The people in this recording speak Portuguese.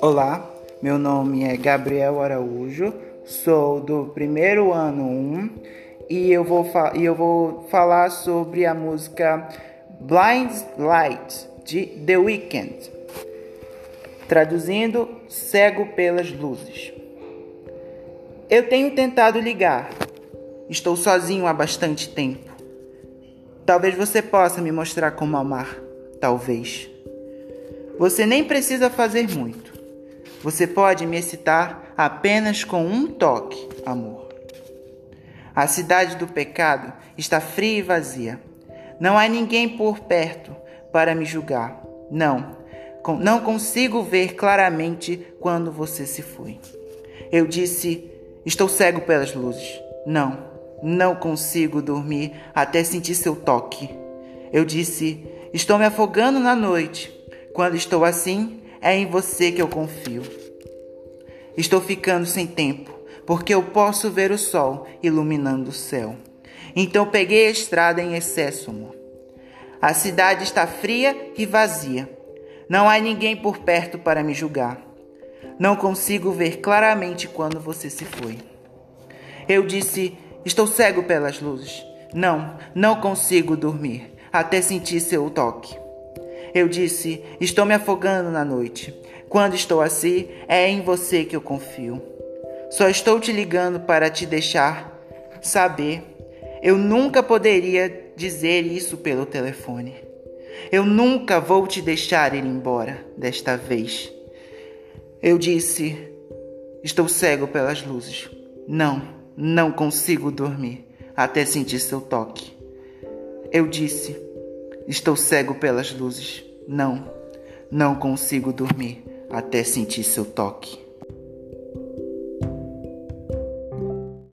Olá, meu nome é Gabriel Araújo, sou do primeiro ano 1 e eu vou, e eu vou falar sobre a música Blind Light de The Weeknd, traduzindo Cego pelas Luzes. Eu tenho tentado ligar, estou sozinho há bastante tempo. Talvez você possa me mostrar como amar, talvez. Você nem precisa fazer muito. Você pode me excitar apenas com um toque, amor. A cidade do pecado está fria e vazia. Não há ninguém por perto para me julgar. Não, não consigo ver claramente quando você se foi. Eu disse: Estou cego pelas luzes. Não, não consigo dormir até sentir seu toque. Eu disse: Estou me afogando na noite. Quando estou assim, é em você que eu confio. Estou ficando sem tempo, porque eu posso ver o sol iluminando o céu. Então peguei a estrada em excesso. A cidade está fria e vazia. Não há ninguém por perto para me julgar. Não consigo ver claramente quando você se foi. Eu disse: Estou cego pelas luzes. Não, não consigo dormir até sentir seu toque. Eu disse: Estou me afogando na noite. Quando estou assim, é em você que eu confio. Só estou te ligando para te deixar saber. Eu nunca poderia dizer isso pelo telefone. Eu nunca vou te deixar ir embora desta vez. Eu disse: Estou cego pelas luzes. Não, não consigo dormir até sentir seu toque. Eu disse: Estou cego pelas luzes. Não, não consigo dormir até sentir seu toque.